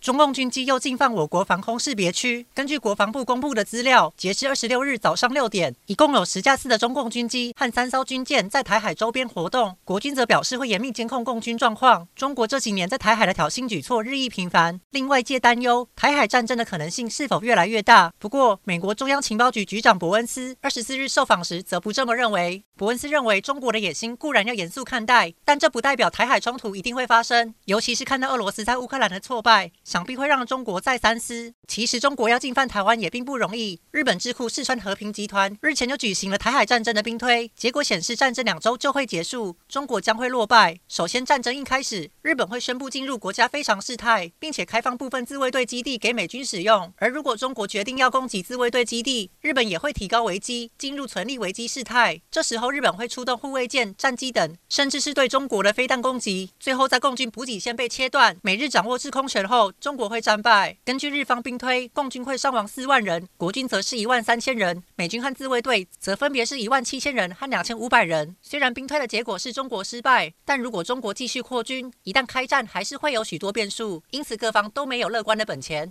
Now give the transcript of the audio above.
中共军机又进犯我国防空识别区。根据国防部公布的资料，截至二十六日早上六点，一共有十架次的中共军机和三艘军舰在台海周边活动。国军则表示会严密监控共军状况。中国这几年在台海的挑衅举措日益频繁，令外界担忧台海战争的可能性是否越来越大。不过，美国中央情报局局长伯恩斯二十四日受访时则不这么认为。伯恩斯认为，中国的野心固然要严肃看待，但这不代表台海冲突一定会发生。尤其是看到俄罗斯在乌克兰的挫败，想必会让中国再三思。其实，中国要进犯台湾也并不容易。日本智库四川和平集团日前就举行了台海战争的兵推，结果显示战争两周就会结束，中国将会落败。首先，战争一开始，日本会宣布进入国家非常事态，并且开放部分自卫队基地给美军使用。而如果中国决定要攻击自卫队基地，日本也会提高危机，进入存立危机事态。这时候，日本会出动护卫舰、战机等，甚至是对中国的飞弹攻击。最后，在共军补给线被切断、美日掌握制空权后，中国会战败。根据日方兵推，共军会伤亡四万人，国军则是一万三千人，美军和自卫队则分别是一万七千人和两千五百人。虽然兵推的结果是中国失败，但如果中国继续扩军，一旦开战，还是会有许多变数。因此，各方都没有乐观的本钱。